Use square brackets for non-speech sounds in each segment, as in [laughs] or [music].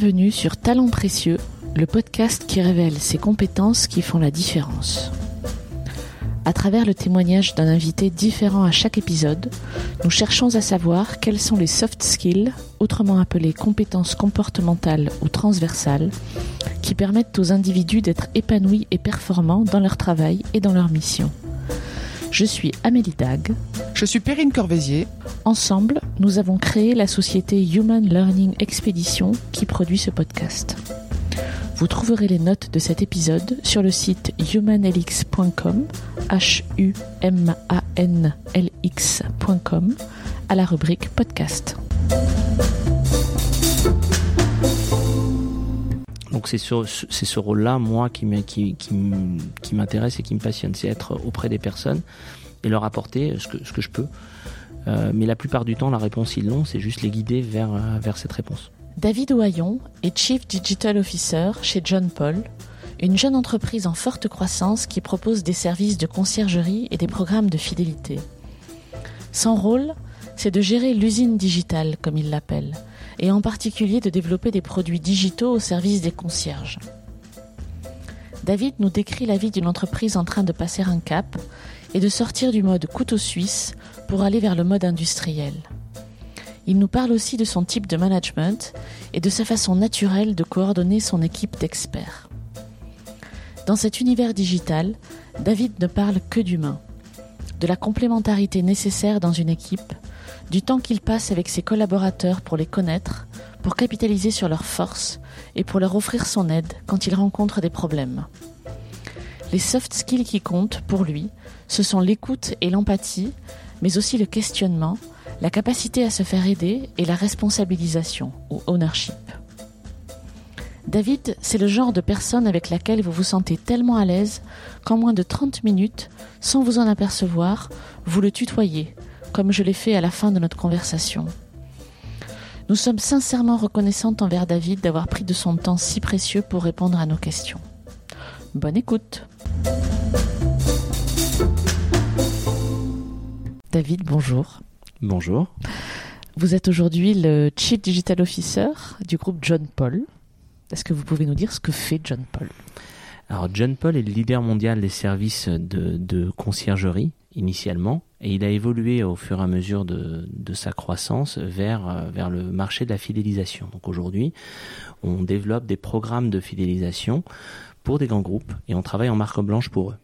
Bienvenue sur Talents Précieux, le podcast qui révèle ces compétences qui font la différence. À travers le témoignage d'un invité différent à chaque épisode, nous cherchons à savoir quels sont les soft skills, autrement appelés compétences comportementales ou transversales, qui permettent aux individus d'être épanouis et performants dans leur travail et dans leur mission. Je suis Amélie Dag. Je suis Perrine Corvézier. Ensemble, nous avons créé la société Human Learning Expedition qui produit ce podcast. Vous trouverez les notes de cet épisode sur le site humanlx.com, h u m a n l x.com, à la rubrique podcast. Donc c'est ce, rôle-là, moi, qui, qui, m'intéresse et qui me passionne, c'est être auprès des personnes et leur apporter ce que, ce que je peux. Euh, mais la plupart du temps, la réponse, ils l'ont, c'est juste les guider vers, euh, vers cette réponse. David Oyon est Chief Digital Officer chez John Paul, une jeune entreprise en forte croissance qui propose des services de conciergerie et des programmes de fidélité. Son rôle, c'est de gérer l'usine digitale, comme il l'appelle, et en particulier de développer des produits digitaux au service des concierges. David nous décrit la vie d'une entreprise en train de passer un cap et de sortir du mode couteau suisse pour aller vers le mode industriel. Il nous parle aussi de son type de management et de sa façon naturelle de coordonner son équipe d'experts. Dans cet univers digital, David ne parle que d'humain, de la complémentarité nécessaire dans une équipe, du temps qu'il passe avec ses collaborateurs pour les connaître, pour capitaliser sur leurs forces et pour leur offrir son aide quand ils rencontrent des problèmes. Les soft skills qui comptent pour lui, ce sont l'écoute et l'empathie, mais aussi le questionnement, la capacité à se faire aider et la responsabilisation ou ownership. David, c'est le genre de personne avec laquelle vous vous sentez tellement à l'aise qu'en moins de 30 minutes, sans vous en apercevoir, vous le tutoyez, comme je l'ai fait à la fin de notre conversation. Nous sommes sincèrement reconnaissantes envers David d'avoir pris de son temps si précieux pour répondre à nos questions. Bonne écoute. David, bonjour. Bonjour. Vous êtes aujourd'hui le Chief Digital Officer du groupe John Paul. Est-ce que vous pouvez nous dire ce que fait John Paul? Alors John Paul est le leader mondial des services de, conciergerie initialement et il a évolué au fur et à mesure de, sa croissance vers, vers le marché de la fidélisation. Donc aujourd'hui, on développe des programmes de fidélisation pour des grands groupes et on travaille en marque blanche pour eux.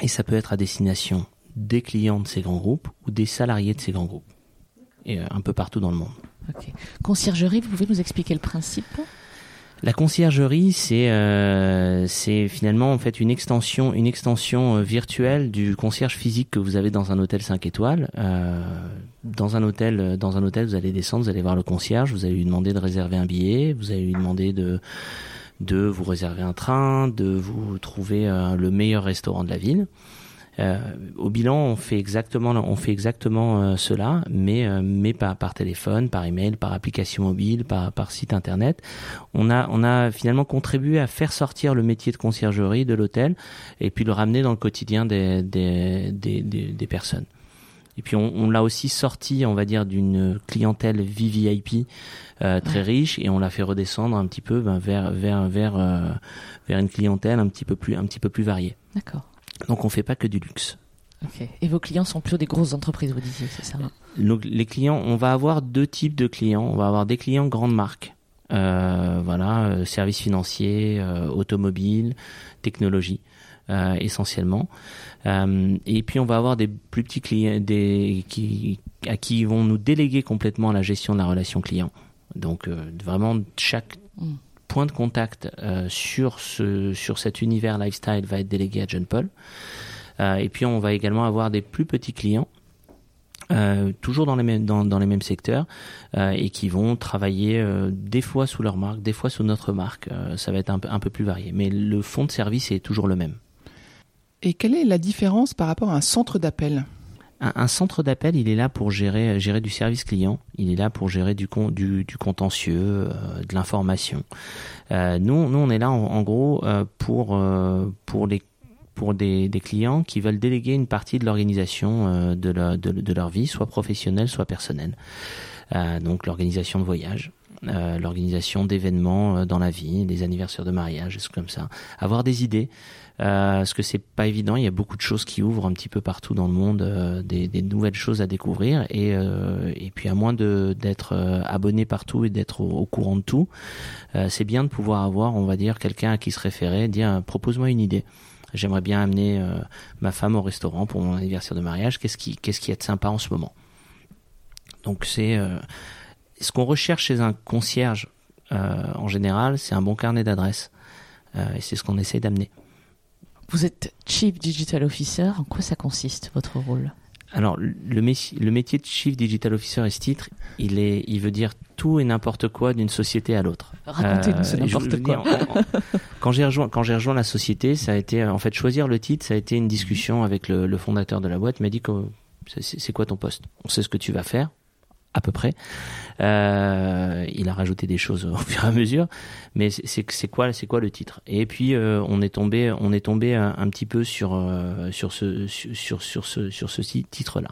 Et ça peut être à destination des clients de ces grands groupes ou des salariés de ces grands groupes, et euh, un peu partout dans le monde. Conciergerie, vous pouvez nous expliquer le principe? La conciergerie, c'est euh, c'est finalement en fait une extension une extension euh, virtuelle du concierge physique que vous avez dans un hôtel 5 étoiles. dans un hôtel dans un hôtel, vous allez descendre, vous allez voir le concierge, vous allez lui demander de réserver un billet, vous allez lui demander de de vous réserver un train, de vous trouver le meilleur restaurant de la ville. Euh, au bilan, on fait exactement, on fait exactement euh, cela, mais euh, mais par, par téléphone, par email, par application mobile, par, par site internet. On a on a finalement contribué à faire sortir le métier de conciergerie de l'hôtel et puis le ramener dans le quotidien des des des, des, personnes. Et puis on, on l'a aussi sorti, on va dire, d'une clientèle VVIP euh, très riche et on l'a fait redescendre un petit peu ben, vers vers vers vers une clientèle un petit peu plus un petit peu plus variée. D'accord. Donc on fait pas que du luxe. Et vos clients sont plutôt des grosses entreprises, vous disiez, c'est ça Les clients, on va avoir deux types de clients. On va avoir des clients grandes marques, euh, voilà, euh, services financiers, euh, automobiles, technologie, euh, essentiellement. Et puis on va avoir des plus petits clients, des qui à qui ils vont nous déléguer complètement la gestion de la relation client. Donc vraiment chaque mm point de contact euh, sur, ce, sur cet univers lifestyle va être délégué à John Paul. Euh, et puis on va également avoir des plus petits clients. Euh, toujours dans les mêmes dans, dans les mêmes secteurs et qui vont travailler des fois sous leur marque, des fois sous notre marque. ça va être un peu, un peu plus varié, mais le fond de service est toujours le même. Et quelle est la différence par rapport à un centre d'appel? Un, centre d'appel, il est là pour gérer, gérer du service client, il est là pour gérer du, contentieux, euh, de l'information. Euh, nous, nous, on est là en, gros euh, pour, les, des, clients qui veulent déléguer une partie de l'organisation de, leur vie, soit professionnelle, soit personnelle. donc l'organisation de voyage. l'organisation d'événements dans la vie, des anniversaires de mariage, des comme ça. Avoir des idées, euh, parce que c'est pas évident. Il y a beaucoup de choses qui ouvrent un petit peu partout dans le monde, euh, des, nouvelles choses à découvrir. Et, euh, puis à moins de d'être euh, abonné partout et d'être au, courant de tout, c'est bien de pouvoir avoir, on va dire, quelqu'un à qui se référer, dire propose-moi une idée. J'aimerais bien amener ma femme au restaurant pour mon anniversaire de mariage. Qu'est-ce qui qu'est-ce est sympa en ce moment? Donc c'est ce qu'on recherche chez un concierge en général, c'est un bon carnet d'adresses. et c'est ce qu'on essaie d'amener. Vous êtes Chief Digital Officer. En quoi ça consiste, votre rôle? Alors le, métier, le métier de Chief Digital Officer et ce titre, il est, il veut dire tout et n'importe quoi d'une société à l'autre. Racontez-nous euh, n'importe quoi. [laughs] quand j'ai rejoint, quand j'ai rejoint la société, ça a été en fait choisir le titre, ça a été une discussion avec le, le fondateur de la boîte. Il m'a dit c'est quoi ton poste? On sait ce que tu vas faire, à peu près. Euh, il a rajouté des choses au [laughs] fur et à mesure, mais c'est quoi c'est quoi le titre? Et puis euh, on est tombé on est tombé un, petit peu sur euh, sur ce sur sur ce sur ce titre là.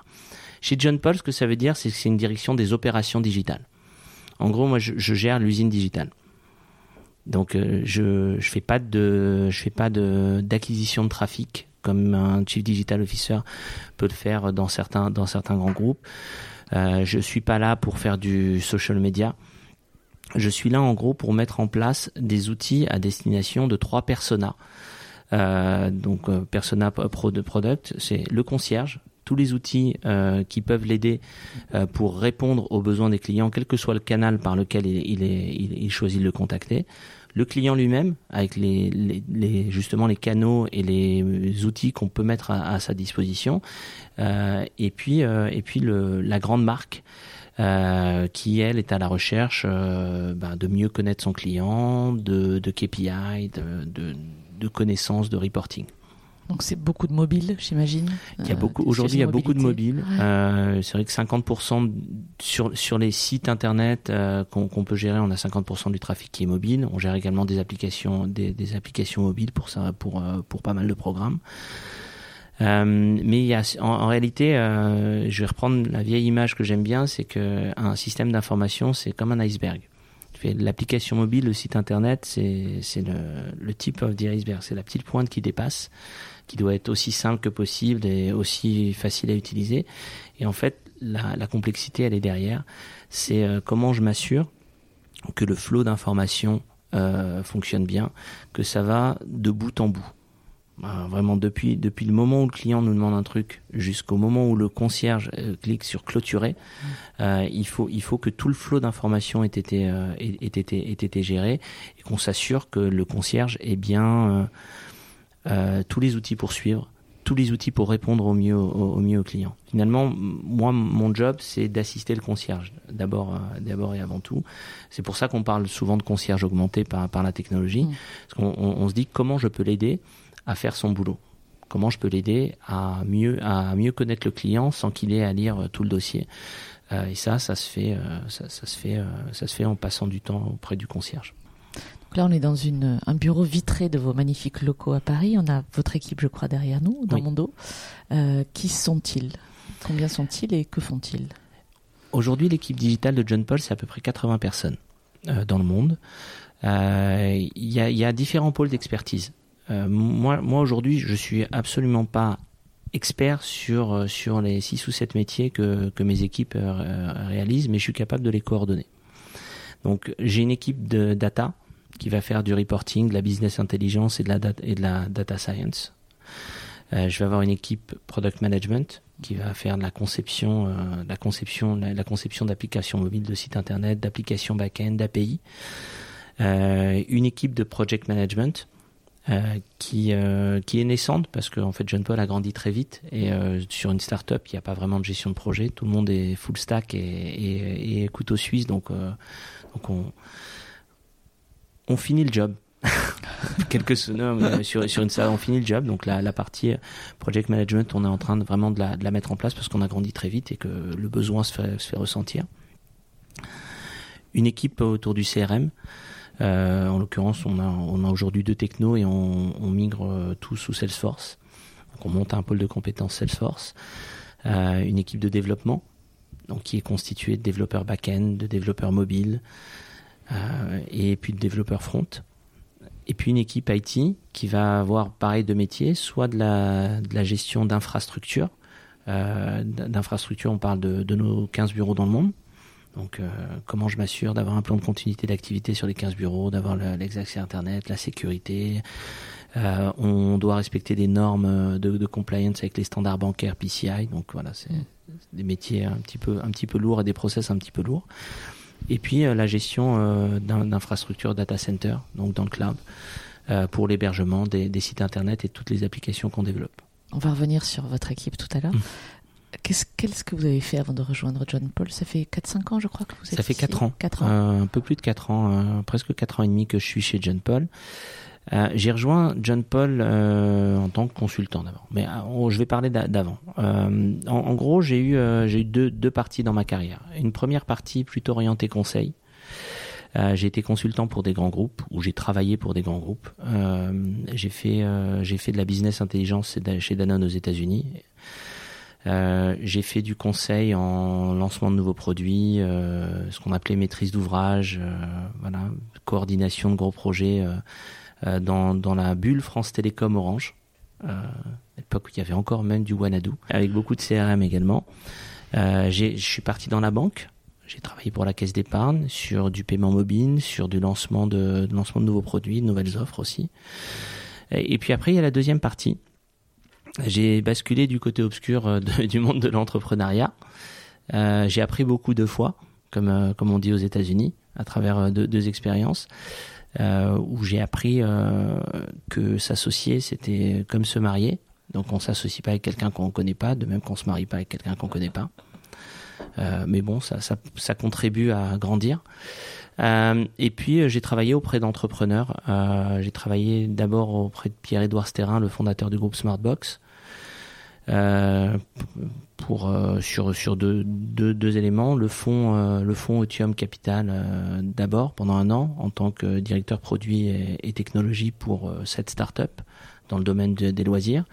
Chez John Paul, ce que ça veut dire, c'est que c'est une direction des opérations digitales. En gros, moi, je, je gère l'usine digitale. Donc, euh, je je fais pas de je fais pas de d'acquisition de trafic comme un chief digital officer peut le faire dans certains dans certains grands groupes. Euh, je suis pas là pour faire du social media. Je suis là en gros pour mettre en place des outils à destination de trois personas. Euh, donc euh, persona de product, c'est le concierge, tous les outils euh, qui peuvent l'aider euh, pour répondre aux besoins des clients, quel que soit le canal par lequel il, est, il choisit de le contacter le client lui-même avec les, les, les, justement les canaux et les outils qu'on peut mettre à, à sa disposition. Euh, et puis euh, et puis le, la grande marque euh, qui elle est à la recherche euh, ben, de mieux connaître son client de, de KPI de, de, de connaissances de reporting donc c'est beaucoup de mobiles, j'imagine. Il y a beaucoup aujourd'hui, il y a beaucoup de mobiles. Euh, c'est vrai que 50% sur sur les sites internet euh, qu'on peut gérer, on a 50% du trafic qui est mobile. On gère également des applications des, des applications mobiles pour ça pour euh, pour pas mal de programmes. Euh, mais il y a, en, en réalité, euh, je vais reprendre la vieille image que j'aime bien, c'est que un système d'information, c'est comme un iceberg. L'application mobile, le site internet, c'est le, le type of the iceberg, c'est la petite pointe qui dépasse qui doit être aussi simple que possible et aussi facile à utiliser. Et en fait, la, la complexité, elle est derrière. C'est euh, comment je m'assure que le flot d'informations euh, fonctionne bien, que ça va de bout en bout. Euh, vraiment depuis depuis le moment où le client nous demande un truc jusqu'au moment où le concierge euh, clique sur clôturer, mmh. il faut il faut que tout le flot d'informations ait été ait, ait été géré et qu'on s'assure que le concierge est bien euh, tous les outils pour suivre, tous les outils pour répondre au mieux au, au mieux aux clients. Finalement, moi, mon job, c'est d'assister le concierge, d'abord, euh, d'abord et avant tout. C'est pour ça qu'on parle souvent de concierge augmenté par, par la technologie, mmh. parce qu'on on, on se dit comment je peux l'aider à faire son boulot. Comment je peux l'aider à mieux à mieux connaître le client sans qu'il ait à lire tout le dossier. Euh, et ça, ça se fait, euh, ça, ça, se fait, euh, ça se fait en passant du temps auprès du concierge. Là, on est dans une, un bureau vitré de vos magnifiques locaux à Paris. On a votre équipe, je crois, derrière nous, dans oui. mon dos. Euh, qui sont-ils? Combien sont-ils et que font-ils? Aujourd'hui, l'équipe digitale de John Paul, c'est à peu près 80 personnes euh, dans le monde. Il euh, y, a, y, a, différents pôles d'expertise. Moi, moi aujourd'hui, je suis absolument pas expert sur sur les six ou sept métiers que que mes équipes réalisent, mais je suis capable de les coordonner. Donc, j'ai une équipe de data qui va faire du reporting, de la business intelligence et de la data, et de la data science. Euh, je vais avoir une équipe product management qui va faire de la conception, euh, la conception, la, conception d'applications mobiles, de sites internet, d'applications back-end, d'API. Euh, une équipe de project management qui qui est naissante parce que fait John Paul a grandi très vite et sur une start-up il n'y a pas vraiment de gestion de projet tout le monde est full stack et, et, et couteau suisse donc donc on on finit le job. [laughs] Quelques sonores sur, sur une salle, on finit le job. Donc la, la partie project management, on est en train de vraiment de la, mettre en place parce qu'on a grandi très vite et que le besoin se fait, se fait ressentir. Une équipe autour du CRM. Euh, en l'occurrence, on a, aujourd'hui deux technos et on, migre euh, tous sous Salesforce. Donc on monte un pôle de compétences Salesforce. Euh, une équipe de développement, donc qui est constituée de développeurs back-end, de développeurs mobiles, et puis de développeurs front. Et puis une équipe IT qui va avoir pareil de métiers, soit de la, gestion d'infrastructures. d'infrastructures, on parle de, nos 15 bureaux dans le monde. Donc, comment je m'assure d'avoir un plan de continuité d'activité sur les 15 bureaux, d'avoir l'exaccès Internet, la sécurité, euh, on doit respecter des normes de, compliance avec les standards bancaires PCI. Donc voilà, c'est des métiers un petit peu lourds et des process un petit peu lourds. Et puis euh, la gestion euh, d'infrastructures data center, donc dans le cloud, euh, pour l'hébergement des, des, sites internet et toutes les applications qu'on développe. On va revenir sur votre équipe tout à l'heure. Mm. Qu'est-ce que vous avez fait avant de rejoindre John Paul? Ça fait 4-5 ans, je crois, que vous êtes Ça fait 4 ans. 4 ans. Euh, un peu plus de 4 ans, euh, presque 4 ans et demi que je suis chez John Paul. Euh, j'ai rejoint John Paul euh, en tant que consultant d'abord, mais euh, je vais parler d'avant. En, en, gros, j'ai eu, j'ai eu deux, deux parties dans ma carrière. Une première partie plutôt orientée conseil. Euh, j'ai été consultant pour des grands groupes ou j'ai travaillé pour des grands groupes. Euh, j'ai fait j'ai fait de la business intelligence chez Danone aux États-Unis. j'ai fait du conseil en lancement de nouveaux produits, ce qu'on appelait maîtrise d'ouvrage, voilà, coordination de gros projets euh, dans, dans la bulle France Télécom Orange, euh, à l'époque où il y avait encore même du Wanadu, avec beaucoup de CRM également. Euh, je suis parti dans la banque. J'ai travaillé pour la caisse d'épargne sur du paiement mobile, sur du lancement de, de, lancement de nouveaux produits, de nouvelles offres aussi. Et, et puis après, il y a la deuxième partie. J'ai basculé du côté obscur de, [laughs] du monde de l'entrepreneuriat. Euh, j'ai appris beaucoup de fois, comme, comme on dit aux États-Unis, à travers deux, deux expériences euh, où j'ai appris euh, que s'associer, c'était comme se marier. Donc on s'associe pas avec quelqu'un qu'on ne connaît pas, de même qu'on se marie pas avec quelqu'un qu'on connaît pas. Euh, mais bon, ça, ça, contribue à grandir. Euh, et puis j'ai travaillé auprès d'entrepreneurs. J'ai travaillé d'abord auprès de Pierre-Édouard Sterrin, le fondateur du groupe Smartbox, pour euh, sur sur deux, deux, deux éléments. Le fonds euh, le fonds Otium Capital euh, d'abord pendant un an en tant que directeur produit et, technologie pour cette start-up dans le domaine de, des loisirs.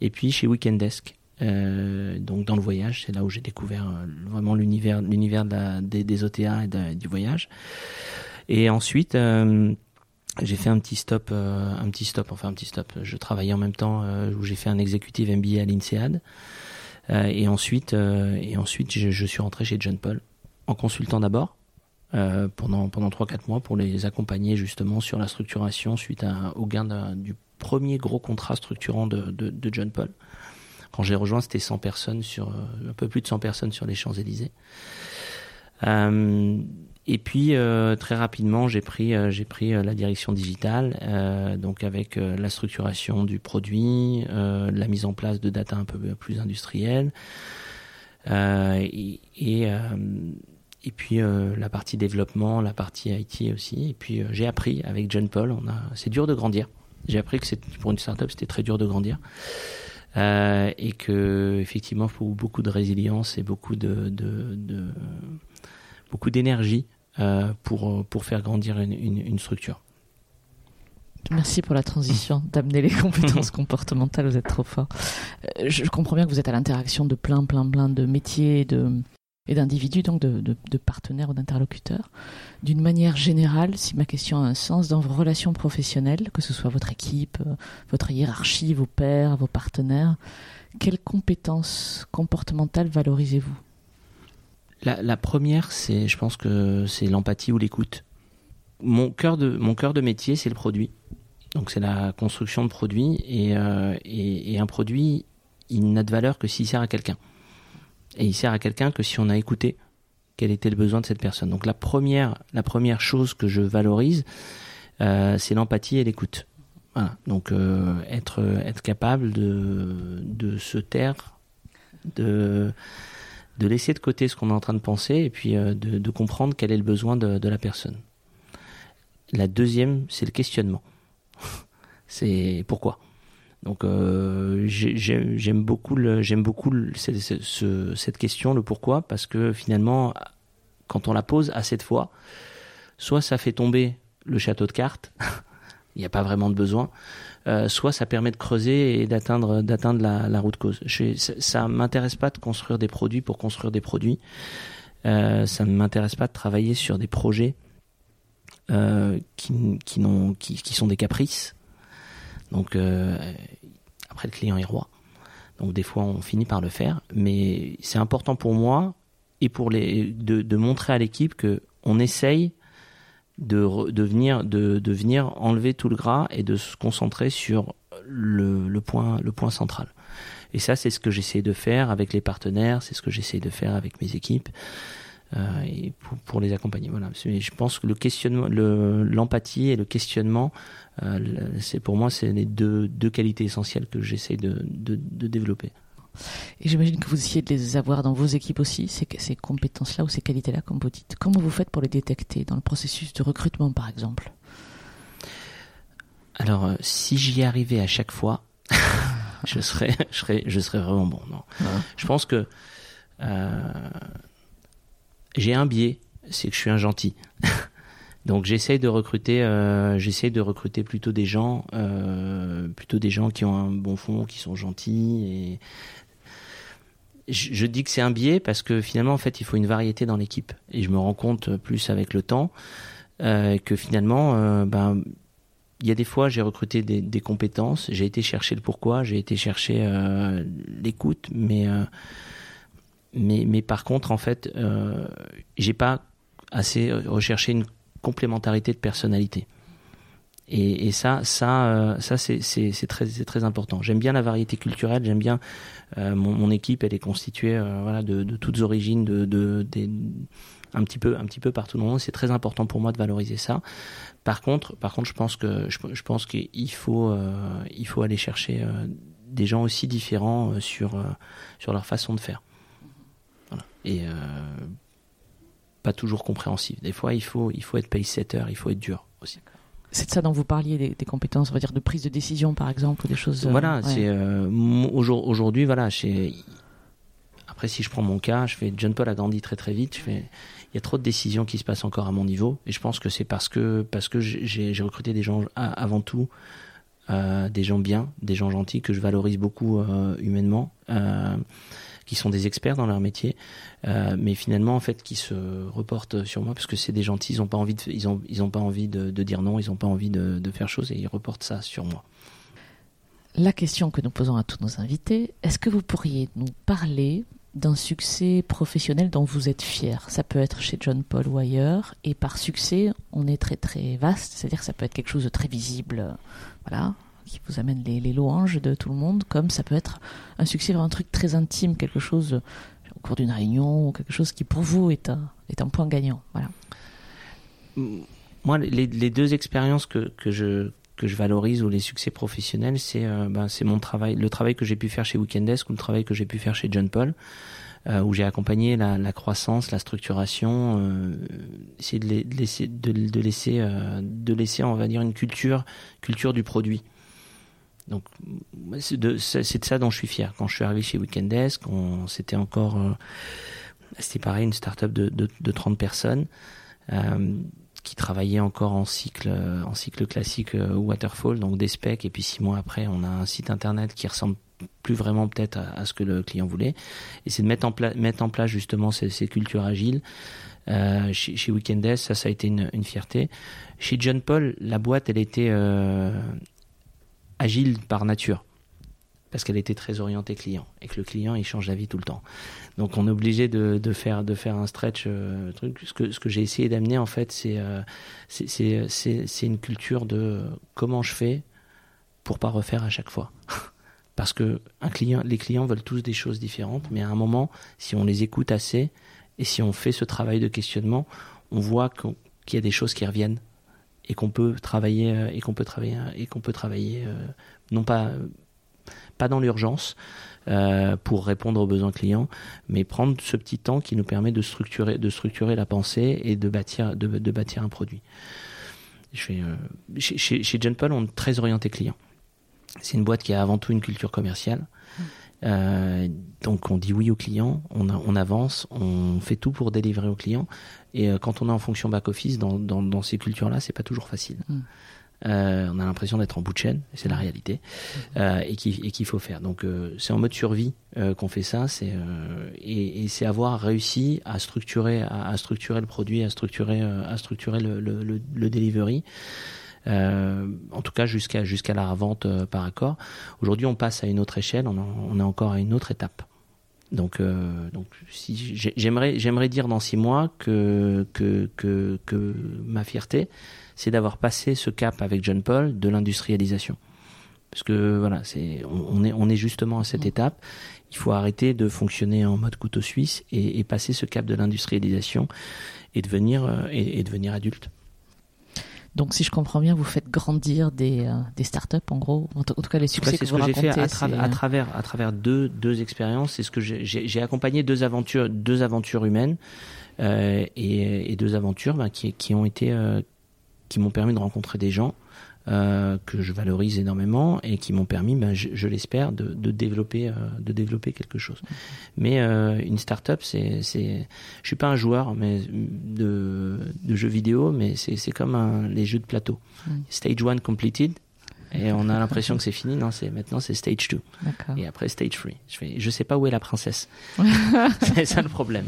Et puis chez Weekend Desk. Donc dans le voyage c'est là où j'ai découvert vraiment l'univers l'univers de des, OTA et du voyage. Et ensuite j'ai fait un petit stop, euh, un petit stop, enfin un petit stop. Je travaillais en même temps euh, où j'ai fait un executive MBA à l'INSEAD. Euh, et ensuite, et ensuite, je, suis rentré chez John Paul en consultant d'abord pendant pendant trois quatre mois pour les accompagner justement sur la structuration suite au gain du premier gros contrat structurant de, de, John Paul. Quand j'ai rejoint, c'était 100 personnes sur un peu plus de 100 personnes sur les Champs Élysées. Et puis euh, très rapidement, j'ai pris euh, j'ai pris euh, la direction digitale, euh, donc avec euh, la structuration du produit, euh, la mise en place de data un peu plus industrielle, et, et, et puis la partie développement, la partie IT aussi. Et puis j'ai appris avec John Paul, on a c'est dur de grandir. J'ai appris que pour une startup c'était très dur de grandir. et que effectivement, il faut beaucoup de résilience et beaucoup de, de, de beaucoup d'énergie euh, pour, pour faire grandir une, une, une, structure. Merci pour la transition, [laughs] d'amener les compétences comportementales, vous êtes trop fort. Euh, je comprends bien que vous êtes à l'interaction de plein, plein, plein de métiers et de, et d'individus, donc de, de, de, partenaires ou d'interlocuteurs. D'une manière générale, si ma question a un sens, dans vos relations professionnelles, que ce soit votre équipe, euh, votre hiérarchie, vos pairs, vos partenaires, quelles compétences comportementales valorisez-vous? La, première, c'est, je pense que c'est l'empathie ou l'écoute. Mon cœur de métier, c'est le produit. Donc c'est la construction de produits et, euh, et, un produit, il n'a de valeur que s'il sert à quelqu'un. Et il sert à quelqu'un que si on a écouté quel était le besoin de cette personne. Donc la première, chose que je valorise, euh, c'est l'empathie et l'écoute. Donc euh, être capable de se taire, de de laisser de côté ce qu'on est en train de penser et puis euh, de, comprendre quel est le besoin de, la personne. La deuxième, c'est le questionnement. [laughs] c'est pourquoi. Donc euh, j'aime beaucoup le, beaucoup cette question, le pourquoi, parce que finalement, quand on la pose assez de fois, soit ça fait tomber le château de cartes, [laughs] il n'y a pas vraiment de besoin, euh, soit ça permet de creuser et d'atteindre la, la route cause. Ça, ça m'intéresse pas de construire des produits pour construire des produits. Euh, ça ne m'intéresse pas de travailler sur des projets qui, qui, sont des caprices. Donc après, le client est roi. Donc des fois, on finit par le faire, mais c'est important pour moi et pour les de, de montrer à l'équipe que on essaye de, de, venir, de, de, venir enlever tout le gras et de se concentrer sur le, le point, le point central. Et ça, c'est ce que j'essaie de faire avec les partenaires, c'est ce que j'essaie de faire avec mes équipes. Euh, et pour, pour, les accompagner. Voilà. Je pense que le questionnement, l'empathie et le questionnement, euh, c'est pour moi, c'est les deux, deux qualités essentielles que j'essaie de, de, de, développer. Et j'imagine que vous essayez de les avoir dans vos équipes aussi, ces, ces compétences-là ou ces qualités-là, comme vous dites. Comment vous faites pour les détecter dans le processus de recrutement, par exemple? Alors, euh, si j'y arrivais à chaque fois, [laughs] je serais, je serais, je serais vraiment bon. Non. Je pense que euh, j'ai un biais, c'est que je suis un gentil. [laughs] Donc j'essaye de recruter, euh, j'essaye de recruter plutôt des gens, euh, plutôt des gens qui ont un bon fond, qui sont gentils. Je, dis que c'est un biais parce que finalement en fait il faut une variété dans l'équipe. Et je me rends compte plus avec le temps euh, que finalement, euh, ben il y a des fois j'ai recruté des, compétences, j'ai été chercher le pourquoi, j'ai été chercher euh, l'écoute, mais mais, mais par contre, en fait, euh, j'ai pas assez recherché une complémentarité de personnalité. Et, et ça, ça, euh, ça c'est, très, très important. J'aime bien la variété culturelle. J'aime bien euh, mon, mon, équipe. Elle est constituée, euh, voilà, de, de, toutes origines, de, de, de, un petit peu, un petit peu partout dans le monde. C'est très important pour moi de valoriser ça. Par contre, par contre, je pense que, je, pense qu'il faut, euh, il faut aller chercher des gens aussi différents sur, sur leur façon de faire et euh, pas toujours compréhensif. Des fois, il faut, il faut être pace-setter, il faut être dur aussi. C'est de ça dont vous parliez, des, des, compétences, on va dire, de prise de décision, par exemple, ou des choses. Voilà, euh, c'est euh, aujourd'hui, voilà, chez... après, si je prends mon cas, je fais John Paul a grandi très très vite. Je fais, il y a trop de décisions qui se passent encore à mon niveau, et je pense que c'est parce que parce que j'ai recruté des gens avant tout, euh, des gens bien, des gens gentils que je valorise beaucoup euh, humainement. Qui sont des experts dans leur métier, euh, mais finalement en fait qui se reportent sur moi parce que c'est des gentils, ils ont pas envie de, ils ont ils ont pas envie de, dire non, ils ont pas envie de, de faire chose et ils reportent ça sur moi. La question que nous posons à tous nos invités, est-ce que vous pourriez nous parler d'un succès professionnel dont vous êtes fier? Ça peut être chez John Paul ou ailleurs. Et par succès, on est très très vaste. C'est-à-dire que ça peut être quelque chose de très visible. Voilà qui vous amène les, louanges de tout le monde, comme ça peut être un succès vers un truc très intime, quelque chose au cours d'une réunion, ou quelque chose qui pour vous est un, est un point gagnant. Voilà. Moi, les, les deux expériences que, je, que je valorise ou les succès professionnels, c'est euh, ben, c'est mon travail, le travail que j'ai pu faire chez Weekendesk ou le travail que j'ai pu faire chez John Paul. Euh, où j'ai accompagné la, la, croissance, la structuration, euh, essayer de, laisser, de laisser, on va dire, une culture, culture du produit. Donc c'est de, ça dont je suis fier. Quand je suis arrivé chez Weekendesk, c'était encore, euh, c'était pareil, une start-up de, de, de 30 personnes euh, qui travaillait encore en cycle, en cycle classique euh, waterfall, donc des specs. Et puis six mois après, on a un site internet qui ressemble plus vraiment peut-être à, ce que le client voulait. Et c'est de mettre en, place mettre en place justement ces, cultures agiles. Euh, chez, chez Weekendesk, ça, ça a été une, fierté. Chez John Paul, la boîte, elle était euh, agile par nature parce qu'elle était très orientée client et que le client il change d'avis tout le temps. Donc on est obligé de, faire un stretch euh. Ce que j'ai essayé d'amener en fait c'est euh, c'est une culture de comment je fais pour pas refaire à chaque fois. [laughs] Parce que les clients veulent tous des choses différentes, mais à un moment, si on les écoute assez et si on fait ce travail de questionnement, on voit qu'il y a des choses qui reviennent et qu'on peut travailler euh, et qu'on peut travailler et qu'on peut travailler euh, non pas pas dans l'urgence euh, pour répondre aux besoins clients, mais prendre ce petit temps qui nous permet de structurer de structurer la pensée et de bâtir de, bâtir un produit. Euh, chez, chez John Paul, on est très orienté client. C'est une boîte qui a avant tout une culture commerciale. Euh, donc on dit oui au client, on, a, on, avance, on fait tout pour délivrer au client. Et euh, quand on est en fonction back office, dans, dans, dans ces cultures-là, c'est pas toujours facile. Mm. Euh, on a l'impression d'être en bout de chaîne, c'est la réalité, euh, et qu'il faut faire. Donc euh, c'est en mode survie euh, qu'on fait ça, c'est et, et c'est avoir réussi à structurer, à, à, structurer le produit, à structurer, à structurer le, le, le, le delivery. En tout cas jusqu'à jusqu'à la vente par accord. Aujourd'hui, on passe à une autre échelle, on, en, on est encore à une autre étape. Donc, euh, donc si j'aimerais, j'aimerais dire dans six mois que, que, que, que ma fierté, c'est d'avoir passé ce cap avec John Paul de l'industrialisation. Parce que voilà, c'est, on, on, est, on est justement à cette étape. Il faut arrêter de fonctionner en mode couteau suisse et, et passer ce cap de l'industrialisation et devenir, euh, et, et devenir adulte. Donc, si je comprends bien, vous faites grandir des, euh, des startups, en gros, en, tout cas les succès que, ce vous que racontez. Fait à, tra à, travers, à travers deux, deux expériences, c'est ce que j'ai accompagné deux aventures, deux aventures humaines euh, et, et, deux aventures ben, qui, qui ont été, euh, qui m'ont permis de rencontrer des gens euh, que je valorise énormément et qui m'ont permis, ben, je, je l'espère, de, de, développer, euh, de développer quelque chose. Mais euh, une startup, c'est, c'est, je suis pas un joueur mais de, de jeux vidéo, mais c'est, c'est comme un, les jeux de plateau. Mm. Stage 1 completed. Et on a l'impression que c'est fini. Non, c'est maintenant c'est stage 2. Et après stage 3. Je fais, je sais pas où est la princesse. [laughs] c'est ça le problème.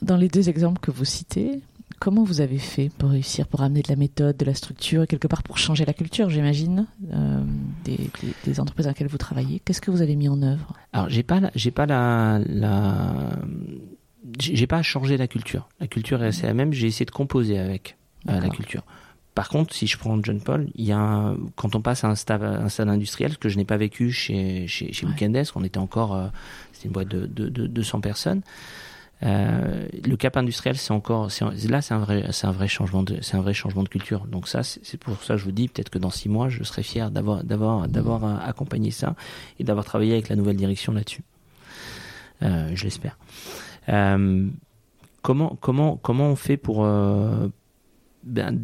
Dans les deux exemples que vous citez, Comment vous avez fait pour réussir, pour amener de la méthode, de la structure, et quelque part pour changer la culture, j'imagine, euh, des, des, des, entreprises dans lesquelles vous travaillez? Qu'est-ce que vous avez mis en œuvre? Alors, j'ai pas, j'ai pas la, la, j'ai pas changé la culture. La culture est assez la même. J'ai essayé de composer avec euh, la culture. Par contre, si je prends John Paul, il y a un, quand on passe à un stade, un stade industriel, ce que je n'ai pas vécu chez chez, chez ouais. Weekendesk, on était encore, euh, c'était une boîte de, de, de 200 personnes. Euh, le cap industriel, c'est encore, là, c'est un vrai, changement de, culture. Donc ça, c'est pour ça que je vous dis, peut-être que dans six mois, je serai fier d'avoir, euh, accompagné ça et d'avoir travaillé avec la nouvelle direction là-dessus. Euh, je l'espère. Comment, on fait pour, ben,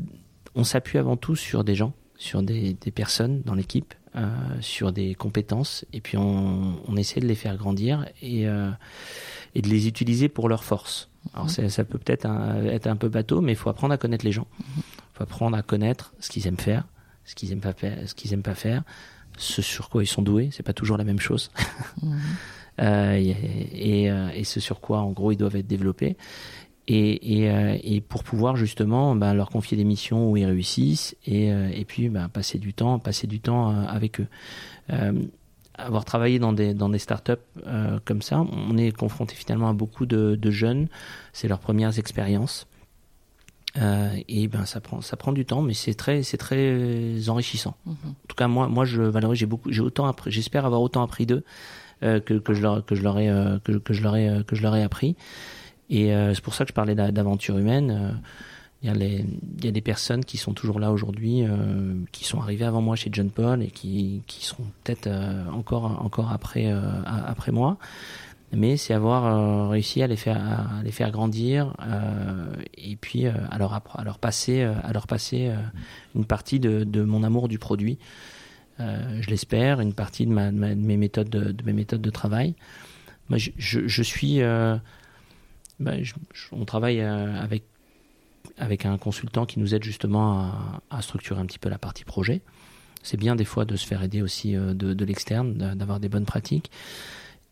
on s'appuie avant tout sur des gens, sur des personnes dans l'équipe, euh, sur des compétences, et puis on, on, essaie de les faire grandir et et de les utiliser pour leur force. Alors mmh. ça peut peut-être être un peu bateau, mais il faut apprendre à connaître les gens. Il faut apprendre à connaître ce qu'ils aiment faire, ce qu'ils aiment pas faire, ce qu'ils aiment pas faire, ce sur quoi ils sont doués. C'est pas toujours la même chose. Mmh. [laughs] euh, et, et, et, ce sur quoi, en gros, ils doivent être développés. Et, et, euh, et pour pouvoir justement ben, leur confier des missions où ils réussissent et, euh, et puis ben, passer du temps, passer du temps euh, avec eux avoir travaillé dans des dans des startups euh, comme ça, on est confronté finalement à beaucoup de, de jeunes. C'est leurs premières expériences. Euh, et ben ça prend ça prend du temps, mais c'est très c'est très enrichissant. Mm -hmm. En tout cas moi moi je valorise j'ai beaucoup j'ai autant appris j'espère avoir autant appris d'eux euh, que que je leur que je leur ai euh, que, que je leur ai euh, que je leur ai appris. Et euh, c'est pour ça que je parlais d'aventure humaine. Il y, a les, il y a des personnes qui sont toujours là aujourd'hui, euh, qui sont arrivées avant moi chez John Paul et qui, seront peut-être euh, encore, encore après, euh, après moi. Mais c'est avoir euh, réussi à les faire, les faire grandir euh, et puis euh, à, leur, à leur passer, à leur passer une partie de, mon amour du produit. je l'espère, une partie de, mes méthodes de, mes méthodes de travail. Moi, je suis, ben, on travaille avec avec un consultant qui nous aide justement à, structurer un petit peu la partie projet. C'est bien des fois de se faire aider aussi euh, de, de l'externe, d'avoir des bonnes pratiques.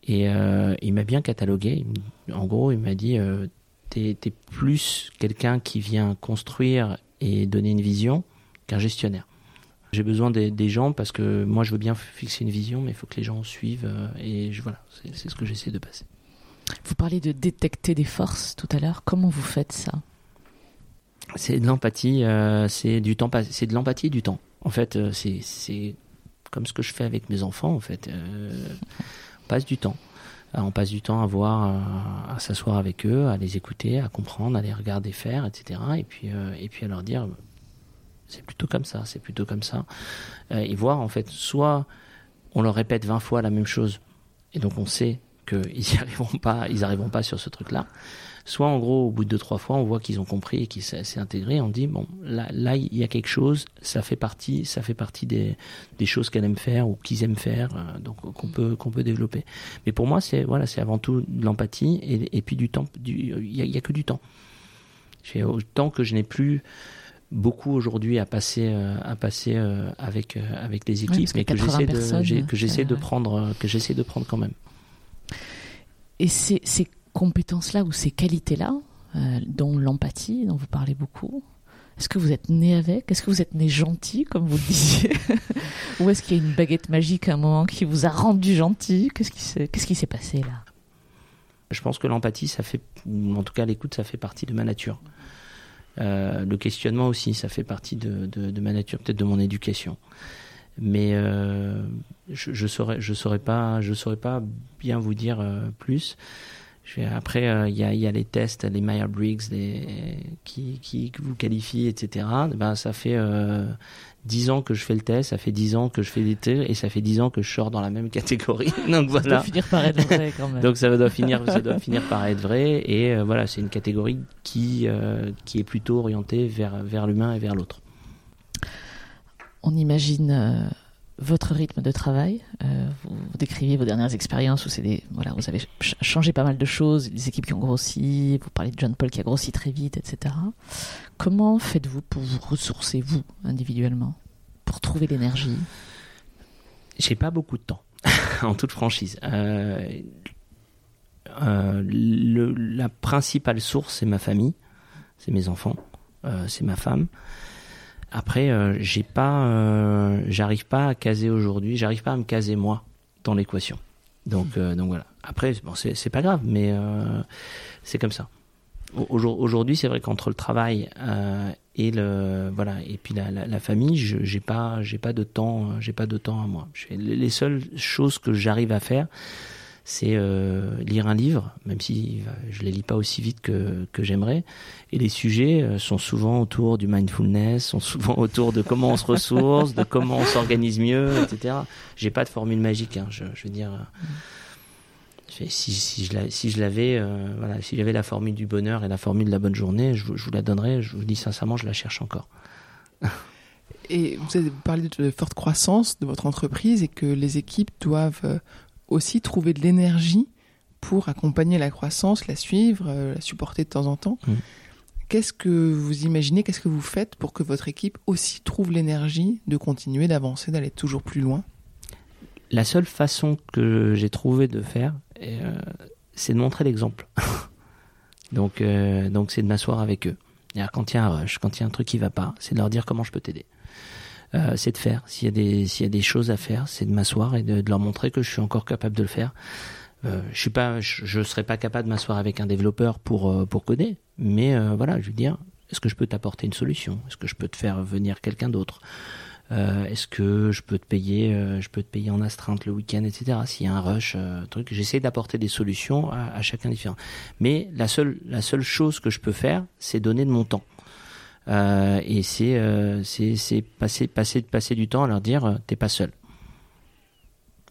Et euh, il m'a bien catalogué. En gros, il m'a dit euh, es plus quelqu'un qui vient construire et donner une vision qu'un gestionnaire. J'ai besoin des, gens parce que moi je veux bien fixer une vision, mais il faut que les gens suivent. Euh, et voilà, c'est ce que j'essaie de passer. Vous parlez de détecter des forces tout à l'heure. Comment vous faites ça? C'est de l'empathie, euh, c'est du temps, c'est de l'empathie du temps. En fait, euh, c'est comme ce que je fais avec mes enfants. En fait, euh, on passe du temps. On passe du temps à voir, à, s'asseoir avec eux, à les écouter, à comprendre, à les regarder faire, etc. Et puis, et puis à leur dire, c'est plutôt comme ça, c'est plutôt comme ça. et voir en fait, soit on leur répète 20 fois la même chose, et donc on sait qu'ils [laughs] n'y arriveront pas, ils n'arriveront pas sur ce truc-là. Soit en gros au bout de deux trois fois on voit qu'ils ont compris et qu'ils s'est intégré on dit bon là là il y a quelque chose ça fait partie ça fait partie des, des choses qu'elle aime faire ou qu'ils aiment faire euh, donc qu'on peut qu'on peut développer. Mais pour moi c'est voilà c'est avant tout de l'empathie et, et puis du temps il y a, y a, que du temps. J'ai autant que je n'ai plus beaucoup aujourd'hui à passer à passer avec avec les équipes mais que j'essaie de que j'essaie de prendre que j'essaie de prendre quand même et ces, ces compétences là ou ces qualités là dont l'empathie dont vous parlez beaucoup est-ce que vous êtes né avec? Est-ce que vous êtes né gentil, comme vous le disiez? [laughs] Ou est-ce qu'il y a une baguette magique à un moment qui vous a rendu gentil? Qu'est-ce qui s'est qu'est-ce qui s'est passé là? Je pense que l'empathie, ça fait, en tout cas l'écoute, ça fait partie de ma nature. Euh, le questionnement aussi, ça fait partie de, de, ma nature, peut-être de mon éducation. Mais euh, je, je saurais, je saurais pas, je saurais pas bien vous dire euh, plus après, euh, il y, a, y, a, les tests, les Myers-Briggs qui, qui vous qualifient, etc. Ben, ça fait 10 ans que je fais le test, ça fait 10 ans que je fais des tests, et ça fait 10 ans que je sors dans la même catégorie. [laughs] Donc voilà. Ça doit finir par être vrai quand même. Donc ça doit finir, ça doit finir par être vrai. Et voilà, c'est une catégorie qui, qui est plutôt orientée vers, vers l'humain et vers l'autre. On imagine votre rythme de travail. Euh, vous, décriviez vos dernières expériences où vous avez changé pas mal de choses, des équipes qui ont grossi, vous parlez de John Paul qui a grossi très vite, etc. Comment faites-vous pour vous ressourcer, vous, individuellement, pour trouver l'énergie? J'ai pas beaucoup de temps, [laughs] en toute franchise. Euh, euh, la principale source, c'est ma famille, c'est mes enfants, c'est ma femme. Après, euh, j'ai pas, euh, j'arrive pas à caser aujourd'hui, j'arrive pas à me caser moi dans l'équation. Donc, euh, donc voilà. Après, bon, c'est pas grave, mais c'est comme ça. Aujourd'hui, c'est vrai qu'entre le travail et le voilà et puis la, la, la famille, j'ai pas j'ai pas de temps, j'ai pas de temps à moi. Les seules choses que j'arrive à faire, c'est euh, lire un livre, même si euh, je les lis pas aussi vite que, que j'aimerais. Et les sujets euh, sont souvent autour du mindfulness, sont souvent [laughs] autour de comment on se ressource, de comment on s'organise mieux, etc. J'ai pas de formule magique, hein, je, veux dire. Si, si je l'avais, voilà, si j'avais la formule du bonheur et la formule de la bonne journée, je, je vous la donnerais. Je vous dis sincèrement, je la cherche encore. Et vous avez parlé de forte croissance de votre entreprise et que les équipes doivent aussi trouver de l'énergie pour accompagner la croissance, la suivre, euh, la supporter de temps en temps. Mm. Qu'est-ce que vous imaginez, qu'est-ce que vous faites pour que votre équipe aussi trouve l'énergie de continuer, d'avancer, d'aller toujours plus loin? La seule façon que j'ai trouvé de faire, euh, c'est de montrer l'exemple. [laughs] donc, euh, donc c'est de m'asseoir avec eux. Quand il y a un rush, quand il y a un truc qui va pas, c'est de leur dire comment je peux t'aider. Euh, c'est de faire. S'il y a des s'il y a des choses à faire, c'est de m'asseoir et de, leur montrer que je suis encore capable de le faire. Euh, je suis pas, je, je serais pas capable de m'asseoir avec un développeur pour euh, pour coder, mais euh, voilà, je veux dire, est-ce que je peux t'apporter une solution? Est-ce que je peux te faire venir quelqu'un d'autre? Est-ce que je peux te payer, je peux te payer en astreinte le week-end, etc. S'il y a un rush, truc, j'essaie d'apporter des solutions à, à chacun différent. Mais la seule la seule chose que je peux faire, c'est donner de mon temps. Euh, et c'est euh, passer passer passer du temps à leur dire euh, t'es pas seul.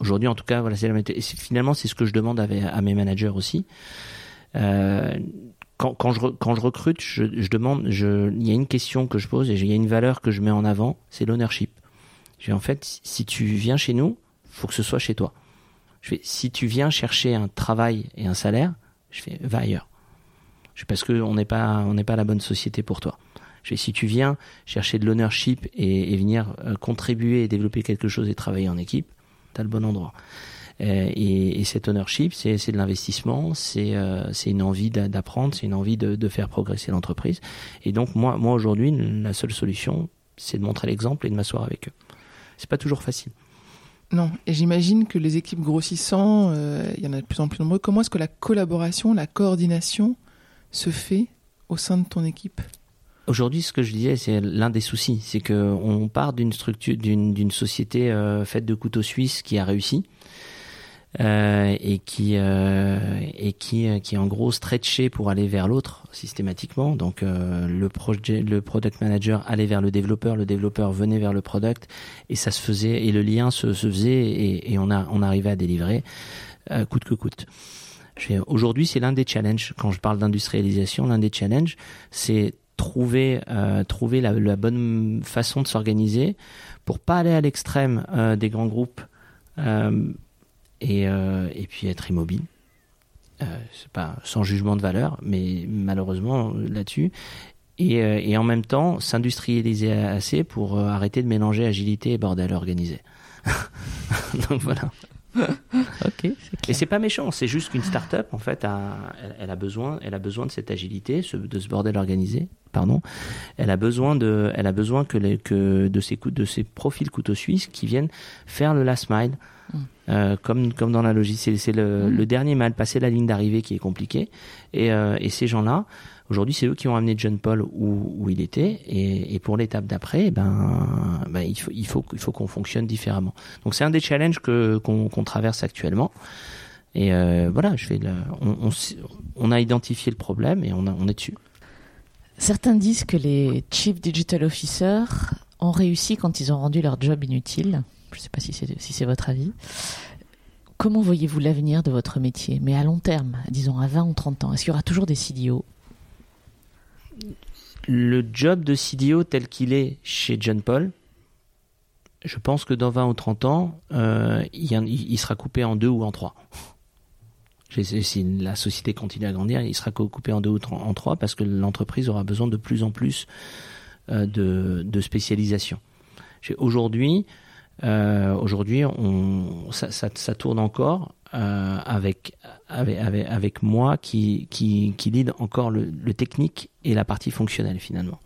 Aujourd'hui, en tout cas, voilà, c'est la finalement c'est ce que je demande à, mes managers aussi. quand, quand, je, quand je recrute, je, je demande, je, il y a une question que je pose et il y a une valeur que je mets en avant, c'est l'ownership. En fait, si tu viens chez nous, faut que ce soit chez toi. Je fais, si tu viens chercher un travail et un salaire, je fais, va ailleurs. Je fais, parce que on n'est pas, n'est pas la bonne société pour toi. Si tu viens chercher de l'ownership et, venir euh, contribuer et développer quelque chose et travailler en équipe, tu as le bon endroit. Euh, et, et, cet ownership, c'est de l'investissement, c'est euh, une envie d'apprendre, c'est une envie de, faire progresser l'entreprise. Et donc moi, moi aujourd'hui, la seule solution, c'est de montrer l'exemple et de m'asseoir avec eux. C'est pas toujours facile. Non, et j'imagine que les équipes grossissant, il y en a de plus en plus nombreux. Comment est-ce que la collaboration, la coordination se fait au sein de ton équipe? Aujourd'hui, ce que je disais, c'est l'un des soucis, c'est que on part d'une structure, d'une société euh, faite de couteaux suisses qui a réussi euh, et qui euh, et qui euh, qui en gros stretché pour aller vers l'autre systématiquement. Donc euh, le projet, le product manager allait vers le développeur, le développeur venait vers le product et ça se faisait et le lien se, se faisait et, et on a on arrivait à délivrer coûte que coûte. Aujourd'hui, c'est l'un des challenges. Quand je parle d'industrialisation, l'un des challenges, c'est trouver euh, trouver la, bonne façon de s'organiser pour pas aller à l'extrême euh, des grands groupes euh, et, et puis être immobile c'est pas sans jugement de valeur mais malheureusement là-dessus et, et en même temps s'industrialiser assez pour arrêter de mélanger agilité et bordel organisé. [laughs] Donc voilà. [laughs] ok. Et c'est pas méchant, c'est juste qu'une start-up, en fait, a, elle, elle, a besoin, elle a besoin de cette agilité, ce, de ce bordel organisé, pardon. Elle a besoin de, elle a besoin que, les, que de ces de ces profils couteaux suisses qui viennent faire le last mile, mm. euh, comme comme dans la logique. C'est le, mm. le, dernier mal, passer la ligne d'arrivée qui est compliqué. Et, euh, et ces gens-là, Aujourd'hui, c'est eux qui ont amené John Paul où, il était, et, pour l'étape d'après, ben, ben, il faut qu'on fonctionne différemment. Donc c'est un des challenges qu'on traverse actuellement. Et euh, voilà, on, a identifié le problème et on, est dessus. Certains disent que les Chief Digital Officers ont réussi quand ils ont rendu leur job inutile. Je ne sais pas si c'est votre avis. Comment voyez-vous l'avenir de votre métier Mais à long terme, disons à 20 ou 30 ans, est-ce qu'il y aura toujours des CDO le job de CDO tel qu'il est chez John Paul, je pense que dans 20 ou 30 ans, euh, il, sera coupé en deux ou en trois. [laughs] Si la société continue à grandir, il sera coupé en deux ou en trois parce que l'entreprise aura besoin de plus en plus euh, de, spécialisation. Aujourd'hui, euh, aujourd'hui, ça, tourne encore euh, avec, moi qui, qui, lead encore le, le, technique et la partie fonctionnelle finalement.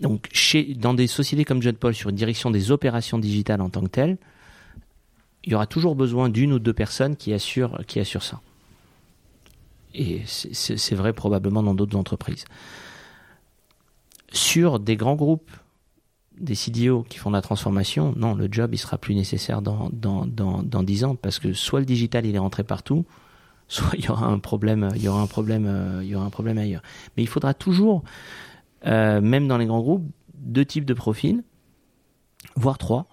Donc, chez, dans des sociétés comme John Paul, sur une direction des opérations digitales en tant que telles, il y aura toujours besoin d'une ou deux personnes qui assurent, qui assurent ça. Et c'est vrai probablement dans d'autres entreprises. Sur des grands groupes des CDO qui font la transformation, non, le job il sera plus nécessaire dans dans dans dans dix ans parce que soit le digital il est rentré partout, [laughs] soit il y aura un problème, il y aura un problème, euh, il y aura un problème ailleurs. Mais il faudra toujours, euh, même dans les grands groupes, deux types de profils, voire trois.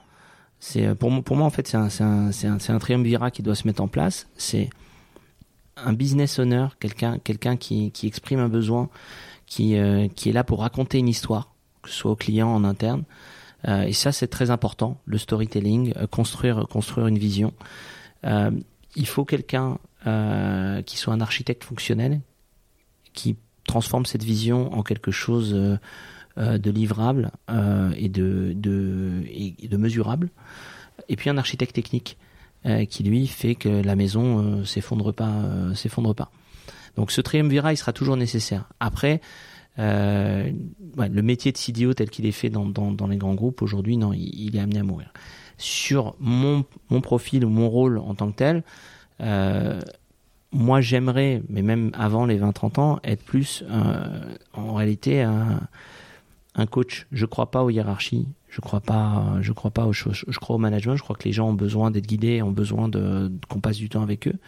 C'est pour moi, pour moi en fait c'est un c'est un c'est un, un triumvirat qui doit se mettre en place. C'est un business owner, quelqu'un quelqu'un qui qui exprime un besoin, qui euh, qui est là pour raconter une histoire soit au client en interne. Euh, et ça, c'est très important, le storytelling, euh, construire, construire une vision. Euh, il faut quelqu'un qui soit un architecte fonctionnel, qui transforme cette vision en quelque chose de livrable et de, mesurable. Et puis un architecte technique qui lui fait que la maison s'effondre pas, s'effondre pas. Donc ce triumvirat, sera toujours nécessaire. Après, euh, le métier de CDO tel qu'il est fait dans, les grands groupes aujourd'hui, non, il, est amené à mourir. Sur mon, profil ou mon rôle en tant que tel, euh, moi j'aimerais, mais même avant les 20-30 ans, être plus euh, en réalité un, coach. Je crois pas aux hiérarchies, je crois pas, crois pas aux choses. Je crois au management. Je crois que les gens ont besoin d'être guidés, ont besoin de qu'on passe du temps avec eux.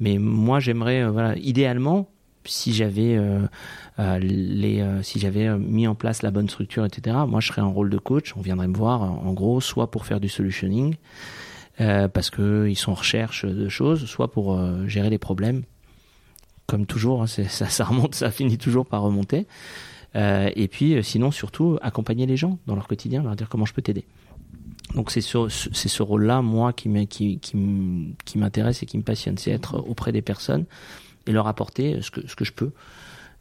Mais moi j'aimerais, voilà, idéalement, si j'avais euh, euh, les euh, si j'avais mis en place la bonne structure etc moi je serais en rôle de coach. On viendrait me voir en gros soit pour faire du solutioning parce que ils sont en recherche de choses soit pour gérer les problèmes. Comme toujours hein, [laughs] ça, remonte ça finit toujours par remonter. Et puis sinon surtout accompagner les gens dans leur quotidien leur dire comment je peux t'aider. Donc c'est ce, rôle-là, moi, qui, qui, qui, qui m'intéresse et qui me passionne, c'est être auprès des personnes et leur apporter ce que, ce que je peux.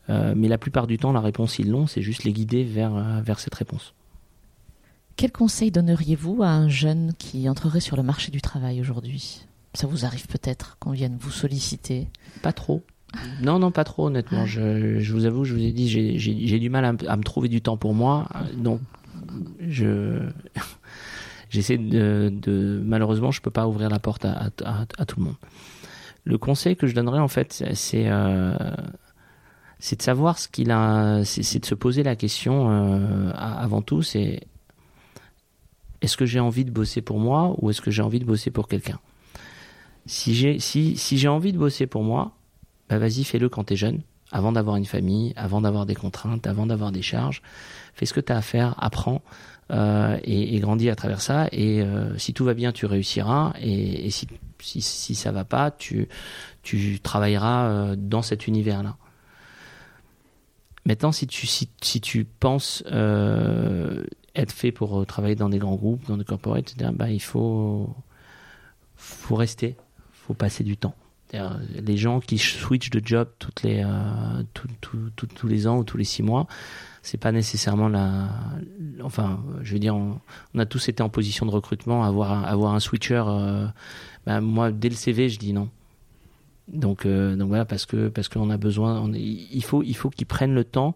Euh, mais la plupart du temps, la réponse, ils l'ont, c'est juste les guider vers, euh, vers cette réponse. Quel conseil donneriez-vous à un jeune qui entrerait sur le marché du travail aujourd'hui? Ça vous arrive peut-être qu'on vienne vous solliciter? Pas trop. Non, non, pas trop, honnêtement. Je, je vous avoue, je vous ai dit, j'ai du mal à, à, me trouver du temps pour moi. Donc, je. [laughs] J'essaie de, de, Malheureusement, je peux pas ouvrir la porte à, à, à tout le monde le conseil que je donnerais en fait, c'est euh, de savoir ce qu'il a, c'est de se poser la question euh, avant tout, c'est est-ce que j'ai envie de bosser pour moi ou est-ce que j'ai envie de bosser pour quelqu'un? Si j'ai si si j'ai envie de bosser pour moi, bah vas-y fais-le quand t'es jeune, avant d'avoir une famille, avant d'avoir des contraintes, avant d'avoir des charges. Fais ce que t'as à faire, apprends. Euh, et, grandis à travers ça. Et euh, si tout va bien, tu réussiras. Et, si si, si ça va pas, tu, tu travailleras euh, dans cet univers-là. Maintenant, si tu, si, si tu penses être fait pour travailler dans des grands groupes, dans des corporates, etc., bah, il faut, faut rester, faut passer du temps. Les gens qui switchent de job toutes les, tous les ans ou tous les six mois, c'est pas nécessairement la. Enfin, je veux dire, on, a tous été en position de recrutement, avoir avoir un switcher. Ben, moi, dès le CV, je dis non. Donc, donc voilà, parce que parce qu'on a besoin. il faut il faut qu'ils prennent le temps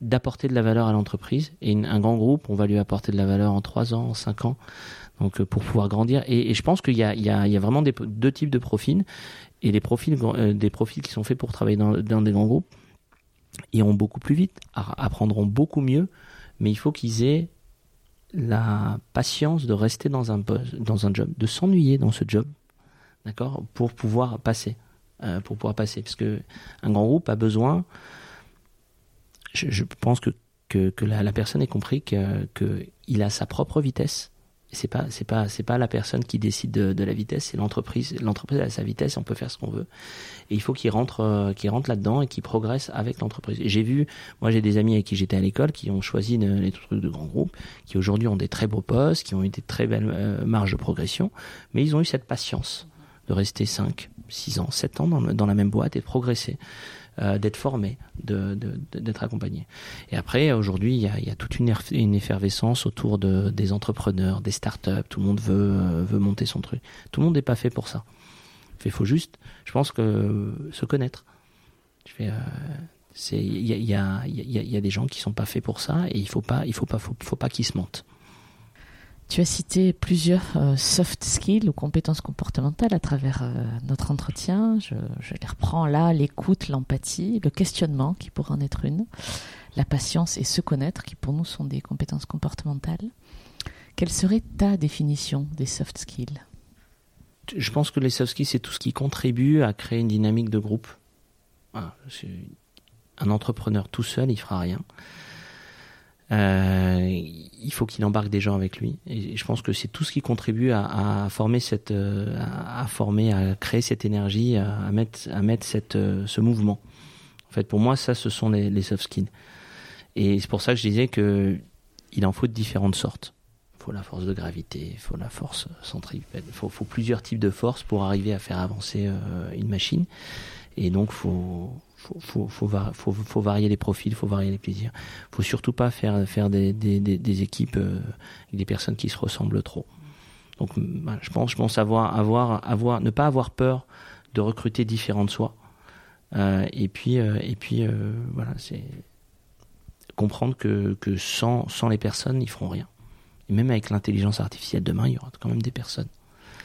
d'apporter de la valeur à l'entreprise. Et un grand groupe, on va lui apporter de la valeur en 3 ans, en 5 ans, donc euh, pour pouvoir grandir. Et, je pense qu'il y, y, y a, vraiment deux types de profils. Et les profils, euh, des profils qui sont faits pour travailler dans, dans, des grands groupes iront beaucoup plus vite, apprendront beaucoup mieux, mais il faut qu'ils aient la patience de rester dans un, dans un job, de s'ennuyer dans ce job, d'accord, pour pouvoir passer. Euh, pour pouvoir passer. Parce que un grand groupe a besoin je, pense que, que, la, personne ait compris qu'il que il a sa propre vitesse. C'est pas c'est pas c'est pas la personne qui décide de, de la vitesse, c'est l'entreprise. L'entreprise a sa vitesse, on peut faire ce qu'on veut. Et il faut qu'il rentre euh, qu'il rentre là-dedans et qu'il progresse avec l'entreprise. J'ai vu, moi j'ai des amis avec qui j'étais à l'école qui ont choisi les trucs de grands groupes, qui aujourd'hui ont des très beaux postes, qui ont eu des très belles euh, marges de progression, mais ils ont eu cette patience de rester 5, 6 ans, 7 ans dans, dans la même boîte et de progresser. Euh, d'être formé, d'être accompagné. Et après, aujourd'hui, il y a, toute une, effervescence autour de, des entrepreneurs, des startups. Tout le monde veut, euh, veut monter son truc. Tout le monde n'est pas fait pour ça. Il faut juste, je pense que se connaître. Il y a, des gens qui sont pas faits pour ça et il faut pas, il faut pas, faut pas qu'ils se mentent. Tu as cité plusieurs euh, soft skills ou compétences comportementales à travers euh, notre entretien. Je, les reprends là, l'écoute, l'empathie, le questionnement qui pourrait en être une, la patience et se connaître qui pour nous sont des compétences comportementales. Quelle serait ta définition des soft skills? Je pense que les soft skills, c'est tout ce qui contribue à créer une dynamique de groupe. un entrepreneur tout seul, il fera rien. Euh, il faut qu'il embarque des gens avec lui. Et je pense que c'est tout ce qui contribue à, former cette, euh, à, former, à créer cette énergie, à, mettre, à mettre cette, euh, ce mouvement. En fait, pour moi, ça, ce sont les, les soft skills. Et c'est pour ça que je disais que il en faut de différentes sortes. Il faut la force de gravité, il faut la force centripète, il faut, plusieurs types de forces pour arriver à faire avancer une machine. Et donc, faut, faut, faut, varier les profils, faut varier les plaisirs. Faut surtout pas faire, des, équipes euh, avec des personnes qui se ressemblent trop. Donc, je pense, avoir, ne pas avoir peur de recruter différents de soi. Euh, et puis, euh, voilà, c'est comprendre que, sans les personnes, ils feront rien. Et même avec l'intelligence artificielle demain, il y aura quand même des personnes.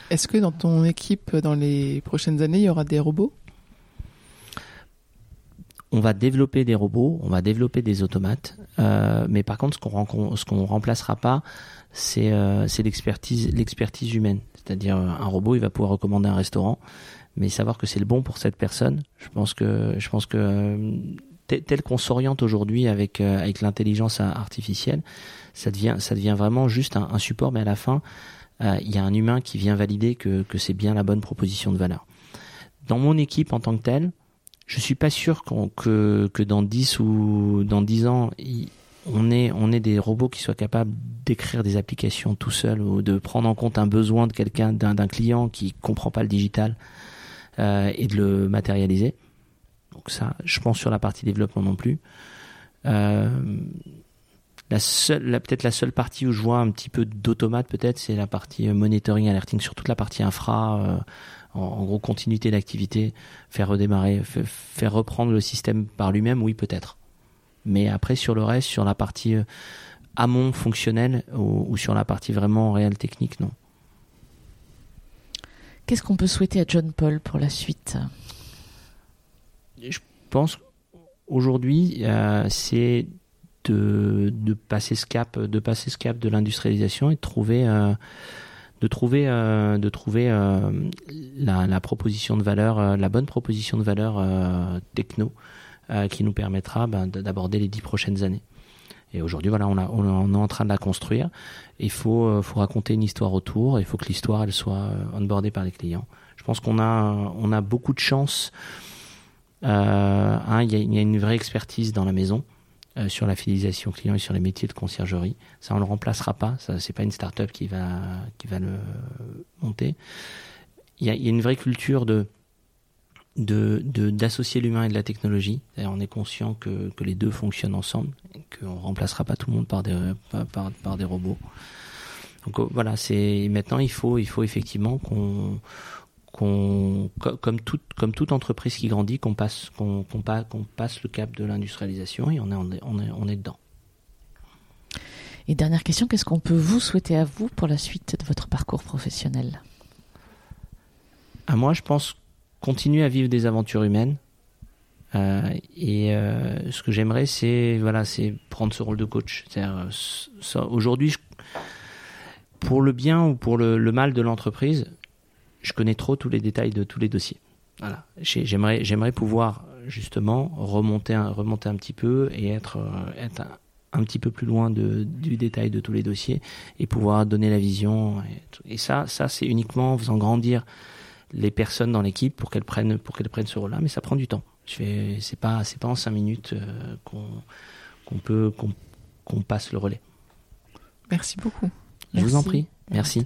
Est-ce que dans ton équipe, dans les prochaines années, il y aura des robots? On va développer des robots, on va développer des automates, euh, mais par contre, ce qu'on ce qu'on remplacera pas, c'est euh, l'expertise l'expertise humaine. C'est-à-dire euh, un robot, il va pouvoir recommander un restaurant, mais savoir que c'est le bon pour cette personne. Je pense que je pense que tel, qu'on s'oriente aujourd'hui avec avec l'intelligence artificielle, ça devient ça devient vraiment juste un, support, mais à la fin, il y a un humain qui vient valider que que c'est bien la bonne proposition de valeur. Dans mon équipe en tant que telle, je suis pas sûr que, que dans 10 ou dans 10 ans, on ait, on ait des robots qui soient capables d'écrire des applications tout seuls ou de prendre en compte un besoin de quelqu'un, d'un client qui comprend pas le digital euh, et de le matérialiser. Donc ça, je pense sur la partie développement non plus. Euh, la seule, peut-être la seule partie où je vois un petit peu d'automate, peut-être, c'est la partie monitoring, alerting sur toute la partie infra. Euh, en, gros continuité d'activité, faire redémarrer, faire reprendre le système par lui-même, oui peut-être. Mais après sur le reste, sur la partie euh, amont fonctionnelle ou, sur la partie vraiment réelle technique, non. Qu'est-ce qu'on peut souhaiter à John Paul pour la suite? Je pense aujourd'hui, euh, c'est de, passer ce cap, de passer ce cap de l'industrialisation et de trouver euh, de trouver, euh, de trouver euh, la, proposition de valeur, euh, la bonne proposition de valeur techno qui nous permettra ben, d'aborder les dix prochaines années. Et aujourd'hui, voilà, on, on, est en train de la construire. Il faut, faut raconter une histoire autour. Il faut que l'histoire elle soit onboardée par les clients. Je pense qu'on a, on a beaucoup de chance. Hein, il y, a une vraie expertise dans la maison. Euh, sur la fidélisation client et sur les métiers de conciergerie. Ça, on le remplacera pas. Ça, c'est pas une start-up qui va, qui va le monter. Il y a, y a une vraie culture de, de d'associer l'humain et de la technologie. On est conscient que, que les deux fonctionnent ensemble, qu'on remplacera pas tout le monde par des par, par, des robots. Donc euh, voilà, c'est maintenant il faut il faut effectivement qu'on qu'on comme toute comme toute entreprise qui grandit qu'on passe qu'on qu'on passe le cap de l'industrialisation et on est on est on est, on est dedans. Et dernière question, qu'est-ce qu'on peut vous souhaiter à vous pour la suite de votre parcours professionnel? À moi, je pense continuer à vivre des aventures humaines. Euh, et euh, ce que j'aimerais, c'est voilà, c'est prendre ce rôle de coach. Euh, aujourd'hui, pour le bien ou pour le, mal de l'entreprise, je connais trop tous les détails de tous les dossiers. Voilà. J'aimerais, j'aimerais pouvoir justement remonter un, remonter un petit peu et être, être un, petit peu plus loin de, du détail de tous les dossiers et pouvoir donner la vision. Et, et ça, ça c'est uniquement en faisant grandir les personnes dans l'équipe pour qu'elles prennent pour qu'elles prennent ce rôle-là, mais ça prend du temps. Je c'est pas c'est pas en cinq minutes euh, qu'on qu'on peut qu'on passe le relais. Merci beaucoup. Je vous en prie. Merci.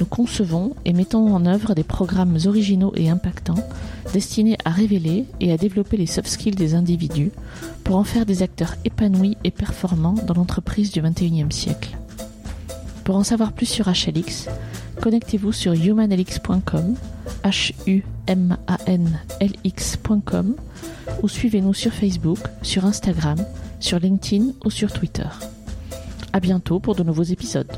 Nous concevons et mettons en œuvre des programmes originaux et impactants destinés à révéler et à développer les soft skills des individus pour en faire des acteurs épanouis et performants dans l'entreprise du XXIe siècle. Pour en savoir plus sur HLX, connectez-vous sur humanlx.com, ou suivez-nous sur Facebook, sur Instagram, sur LinkedIn ou sur Twitter. À bientôt pour de nouveaux épisodes.